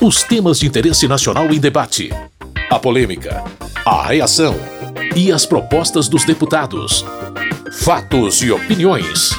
Os temas de interesse nacional em debate. A polêmica. A reação. E as propostas dos deputados. Fatos e opiniões.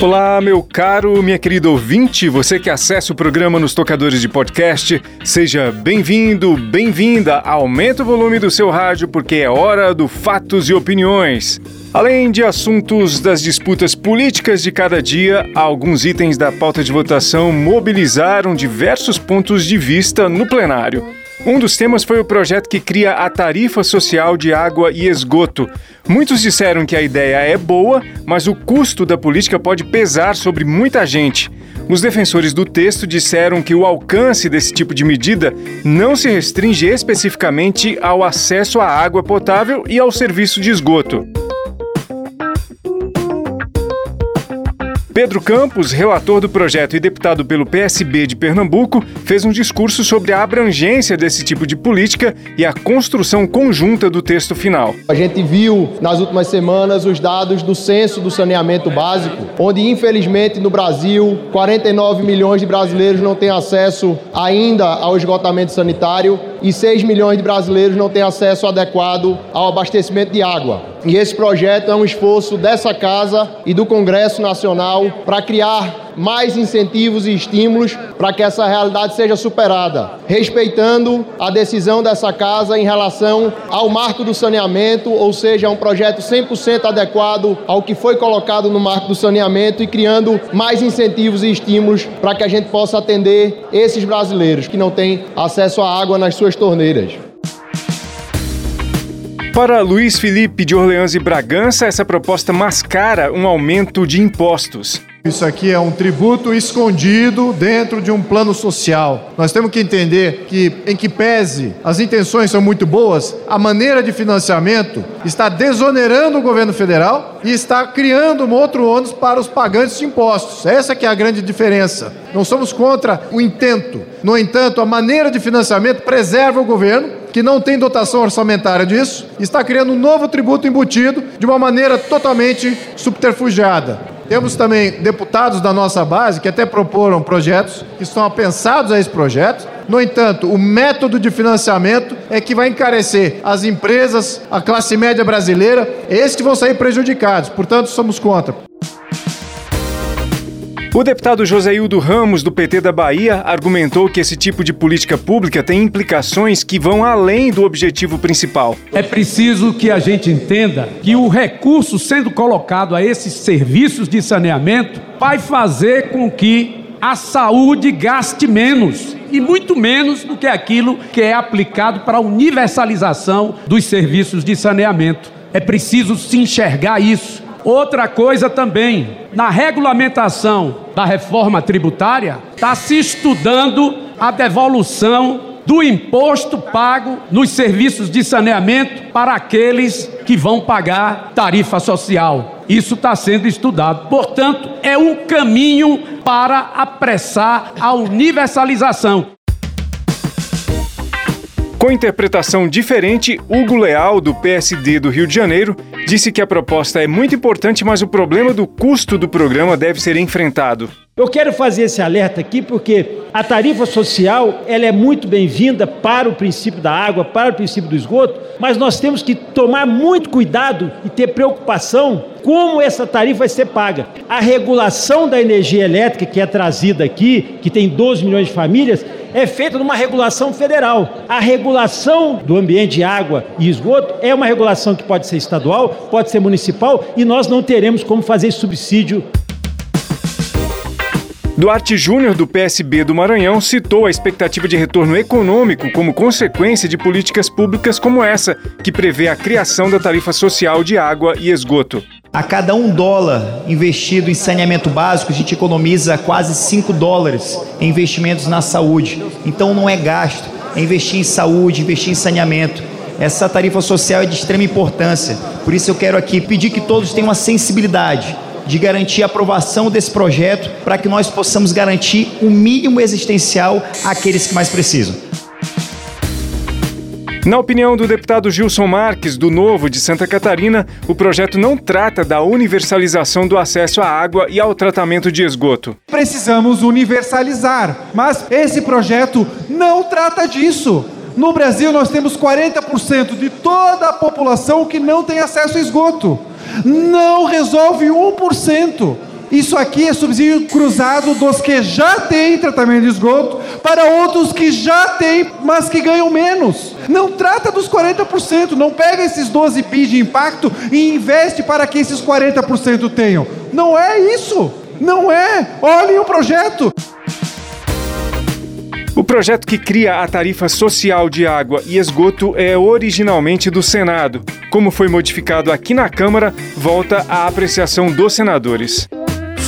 Olá, meu caro, minha querida ouvinte, você que acessa o programa nos tocadores de podcast, seja bem-vindo, bem-vinda. Aumente o volume do seu rádio porque é hora do Fatos e Opiniões. Além de assuntos das disputas políticas de cada dia, alguns itens da pauta de votação mobilizaram diversos pontos de vista no plenário. Um dos temas foi o projeto que cria a tarifa social de água e esgoto. Muitos disseram que a ideia é boa, mas o custo da política pode pesar sobre muita gente. Os defensores do texto disseram que o alcance desse tipo de medida não se restringe especificamente ao acesso à água potável e ao serviço de esgoto. Pedro Campos, relator do projeto e deputado pelo PSB de Pernambuco, fez um discurso sobre a abrangência desse tipo de política e a construção conjunta do texto final. A gente viu nas últimas semanas os dados do censo do saneamento básico, onde infelizmente no Brasil 49 milhões de brasileiros não têm acesso ainda ao esgotamento sanitário e 6 milhões de brasileiros não têm acesso adequado ao abastecimento de água. E esse projeto é um esforço dessa casa e do Congresso Nacional para criar mais incentivos e estímulos para que essa realidade seja superada, respeitando a decisão dessa casa em relação ao marco do saneamento, ou seja, um projeto 100% adequado ao que foi colocado no marco do saneamento e criando mais incentivos e estímulos para que a gente possa atender esses brasileiros que não têm acesso à água nas suas torneiras. Para Luiz Felipe de Orleans e Bragança, essa proposta mascara um aumento de impostos. Isso aqui é um tributo escondido dentro de um plano social. Nós temos que entender que, em que pese as intenções são muito boas, a maneira de financiamento está desonerando o governo federal e está criando um outro ônus para os pagantes de impostos. Essa que é a grande diferença. Não somos contra o intento. No entanto, a maneira de financiamento preserva o governo que não tem dotação orçamentária disso, está criando um novo tributo embutido de uma maneira totalmente subterfugiada. Temos também deputados da nossa base que até proporam projetos que estão apensados a esse projeto. No entanto, o método de financiamento é que vai encarecer as empresas, a classe média brasileira, esses que vão sair prejudicados. Portanto, somos contra. O deputado Joséildo Ramos, do PT da Bahia, argumentou que esse tipo de política pública tem implicações que vão além do objetivo principal. É preciso que a gente entenda que o recurso sendo colocado a esses serviços de saneamento vai fazer com que a saúde gaste menos e muito menos do que aquilo que é aplicado para a universalização dos serviços de saneamento. É preciso se enxergar isso. Outra coisa também, na regulamentação da reforma tributária, está se estudando a devolução do imposto pago nos serviços de saneamento para aqueles que vão pagar tarifa social. Isso está sendo estudado. Portanto, é um caminho para apressar a universalização. Com interpretação diferente, Hugo Leal, do PSD do Rio de Janeiro, disse que a proposta é muito importante, mas o problema do custo do programa deve ser enfrentado. Eu quero fazer esse alerta aqui porque a tarifa social ela é muito bem-vinda para o princípio da água, para o princípio do esgoto, mas nós temos que tomar muito cuidado e ter preocupação como essa tarifa vai ser paga. A regulação da energia elétrica que é trazida aqui, que tem 12 milhões de famílias, é feita numa regulação federal. A regulação do ambiente de água e esgoto é uma regulação que pode ser estadual, pode ser municipal e nós não teremos como fazer subsídio Duarte Júnior, do PSB do Maranhão, citou a expectativa de retorno econômico como consequência de políticas públicas como essa, que prevê a criação da tarifa social de água e esgoto. A cada um dólar investido em saneamento básico, a gente economiza quase 5 dólares em investimentos na saúde. Então não é gasto, é investir em saúde, investir em saneamento. Essa tarifa social é de extrema importância. Por isso eu quero aqui pedir que todos tenham uma sensibilidade de garantir a aprovação desse projeto para que nós possamos garantir o mínimo existencial àqueles que mais precisam. Na opinião do deputado Gilson Marques, do Novo de Santa Catarina, o projeto não trata da universalização do acesso à água e ao tratamento de esgoto. Precisamos universalizar, mas esse projeto não trata disso. No Brasil, nós temos 40% de toda a população que não tem acesso a esgoto. Não resolve 1%. Isso aqui é subsídio cruzado dos que já têm tratamento de esgoto para outros que já têm, mas que ganham menos. Não trata dos 40%, não pega esses 12 PIS de impacto e investe para que esses 40% tenham. Não é isso. Não é. Olhem o projeto. O projeto que cria a tarifa social de água e esgoto é originalmente do Senado. Como foi modificado aqui na Câmara, volta à apreciação dos senadores.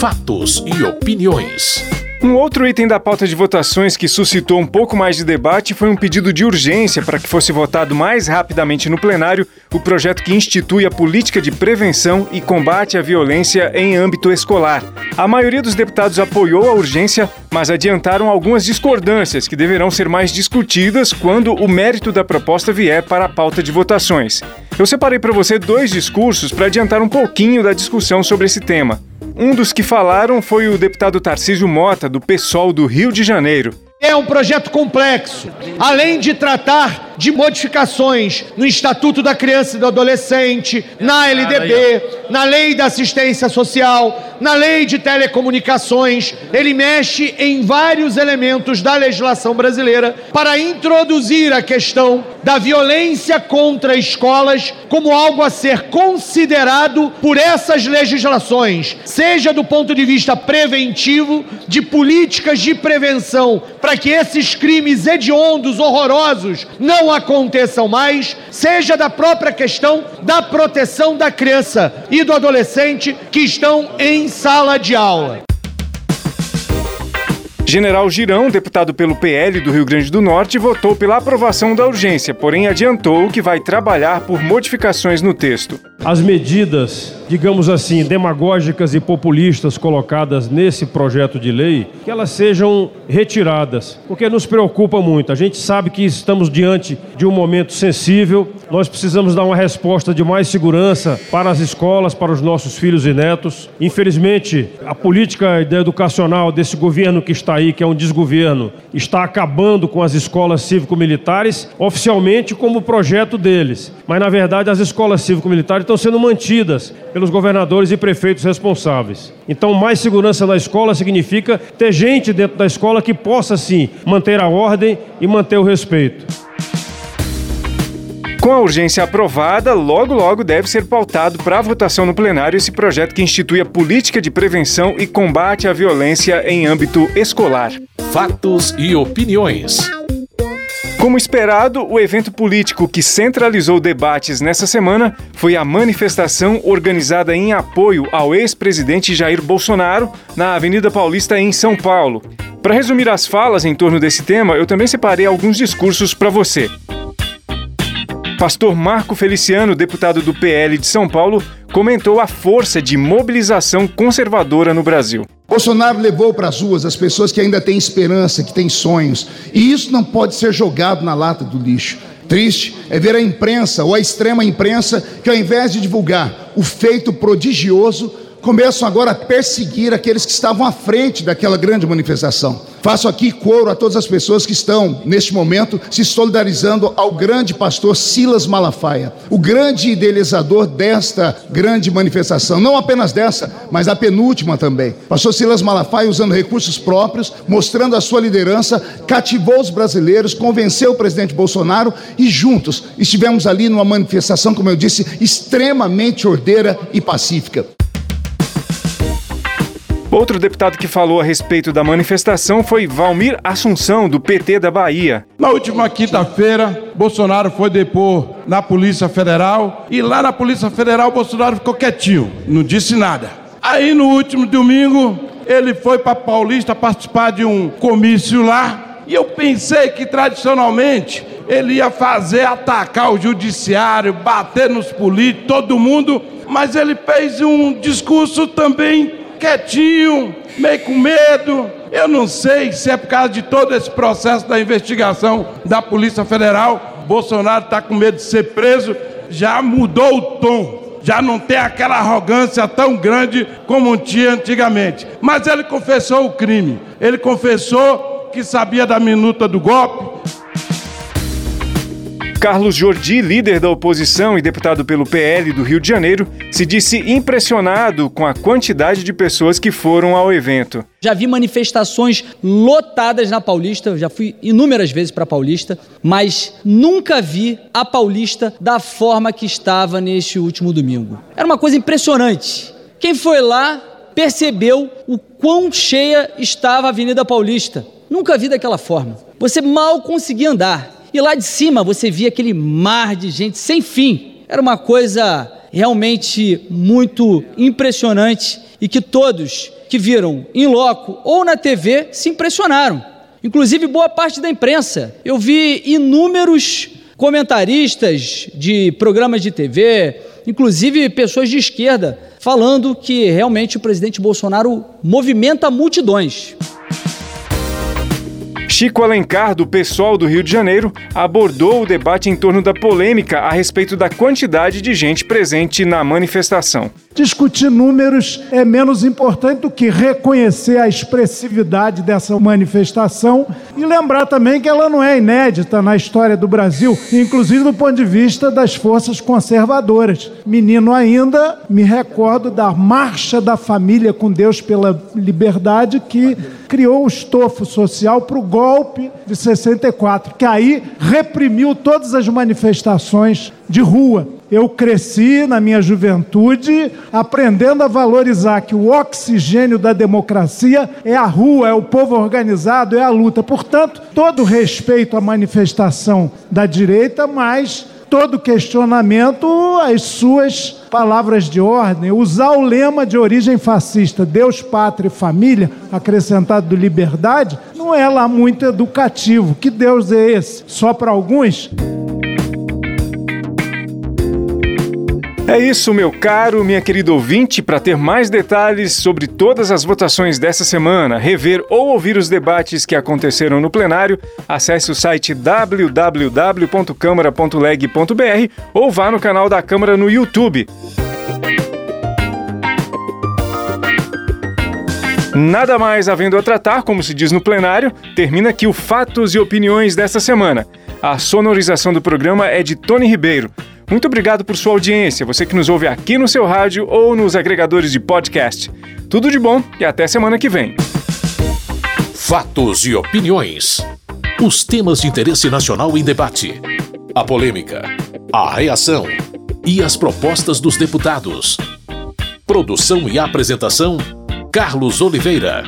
Fatos e opiniões. Um outro item da pauta de votações que suscitou um pouco mais de debate foi um pedido de urgência para que fosse votado mais rapidamente no plenário o projeto que institui a política de prevenção e combate à violência em âmbito escolar. A maioria dos deputados apoiou a urgência, mas adiantaram algumas discordâncias que deverão ser mais discutidas quando o mérito da proposta vier para a pauta de votações. Eu separei para você dois discursos para adiantar um pouquinho da discussão sobre esse tema. Um dos que falaram foi o deputado Tarcísio Mota, do PSOL do Rio de Janeiro. É um projeto complexo. Além de tratar de modificações no Estatuto da Criança e do Adolescente, na LDB, na Lei da Assistência Social, na Lei de Telecomunicações, ele mexe em vários elementos da legislação brasileira para introduzir a questão da violência contra escolas como algo a ser considerado por essas legislações, seja do ponto de vista preventivo, de políticas de prevenção para que esses crimes hediondos, horrorosos, não aconteçam mais, seja da própria questão da proteção da criança e do adolescente que estão em sala de aula. General Girão, deputado pelo PL do Rio Grande do Norte, votou pela aprovação da urgência, porém adiantou que vai trabalhar por modificações no texto. As medidas digamos assim, demagógicas e populistas colocadas nesse projeto de lei, que elas sejam retiradas, porque nos preocupa muito. A gente sabe que estamos diante de um momento sensível, nós precisamos dar uma resposta de mais segurança para as escolas, para os nossos filhos e netos. Infelizmente, a política educacional desse governo que está aí, que é um desgoverno, está acabando com as escolas cívico-militares, oficialmente como projeto deles. Mas, na verdade, as escolas cívico-militares estão sendo mantidas pelos governadores e prefeitos responsáveis. Então, mais segurança na escola significa ter gente dentro da escola que possa, sim, manter a ordem e manter o respeito. Com a urgência aprovada, logo logo deve ser pautado para votação no plenário esse projeto que institui a política de prevenção e combate à violência em âmbito escolar. Fatos e opiniões. Como esperado, o evento político que centralizou debates nessa semana foi a manifestação organizada em apoio ao ex-presidente Jair Bolsonaro na Avenida Paulista, em São Paulo. Para resumir as falas em torno desse tema, eu também separei alguns discursos para você. Pastor Marco Feliciano, deputado do PL de São Paulo, comentou a força de mobilização conservadora no Brasil. Bolsonaro levou para as ruas as pessoas que ainda têm esperança, que têm sonhos, e isso não pode ser jogado na lata do lixo. Triste é ver a imprensa ou a extrema imprensa que, ao invés de divulgar o feito prodigioso, começam agora a perseguir aqueles que estavam à frente daquela grande manifestação. Faço aqui coro a todas as pessoas que estão, neste momento, se solidarizando ao grande pastor Silas Malafaia, o grande idealizador desta grande manifestação, não apenas dessa, mas a penúltima também. Pastor Silas Malafaia, usando recursos próprios, mostrando a sua liderança, cativou os brasileiros, convenceu o presidente Bolsonaro e juntos estivemos ali numa manifestação, como eu disse, extremamente ordeira e pacífica. Outro deputado que falou a respeito da manifestação foi Valmir Assunção, do PT da Bahia. Na última quinta-feira, Bolsonaro foi depor na Polícia Federal e lá na Polícia Federal, Bolsonaro ficou quietinho, não disse nada. Aí no último domingo, ele foi para Paulista participar de um comício lá e eu pensei que tradicionalmente ele ia fazer atacar o judiciário, bater nos políticos, todo mundo, mas ele fez um discurso também quietinho, meio com medo. Eu não sei se é por causa de todo esse processo da investigação da Polícia Federal Bolsonaro está com medo de ser preso, já mudou o tom. Já não tem aquela arrogância tão grande como tinha antigamente. Mas ele confessou o crime. Ele confessou que sabia da minuta do golpe, Carlos Jordi, líder da oposição e deputado pelo PL do Rio de Janeiro, se disse impressionado com a quantidade de pessoas que foram ao evento. Já vi manifestações lotadas na Paulista, já fui inúmeras vezes para Paulista, mas nunca vi a Paulista da forma que estava neste último domingo. Era uma coisa impressionante. Quem foi lá percebeu o quão cheia estava a Avenida Paulista. Nunca vi daquela forma. Você mal conseguia andar. E lá de cima você via aquele mar de gente sem fim. Era uma coisa realmente muito impressionante e que todos que viram em loco ou na TV se impressionaram. Inclusive boa parte da imprensa. Eu vi inúmeros comentaristas de programas de TV, inclusive pessoas de esquerda, falando que realmente o presidente Bolsonaro movimenta multidões. Chico Alencar, do PSOL do Rio de Janeiro, abordou o debate em torno da polêmica a respeito da quantidade de gente presente na manifestação. Discutir números é menos importante do que reconhecer a expressividade dessa manifestação e lembrar também que ela não é inédita na história do Brasil, inclusive do ponto de vista das forças conservadoras. Menino ainda, me recordo da Marcha da Família com Deus pela Liberdade, que criou o estofo social para o golpe de 64, que aí reprimiu todas as manifestações de rua. Eu cresci na minha juventude aprendendo a valorizar que o oxigênio da democracia é a rua, é o povo organizado, é a luta. Portanto, todo respeito à manifestação da direita, mas todo questionamento às suas palavras de ordem, usar o lema de origem fascista, Deus, Pátria e Família, acrescentado do liberdade, não é lá muito educativo. Que Deus é esse? Só para alguns? É isso, meu caro, minha querida ouvinte. Para ter mais detalhes sobre todas as votações dessa semana, rever ou ouvir os debates que aconteceram no plenário, acesse o site www.câmara.leg.br ou vá no canal da Câmara no YouTube. Nada mais havendo a tratar, como se diz no plenário, termina aqui o Fatos e Opiniões dessa semana. A sonorização do programa é de Tony Ribeiro. Muito obrigado por sua audiência, você que nos ouve aqui no seu rádio ou nos agregadores de podcast. Tudo de bom e até semana que vem. Fatos e opiniões. Os temas de interesse nacional em debate. A polêmica, a reação e as propostas dos deputados. Produção e apresentação: Carlos Oliveira.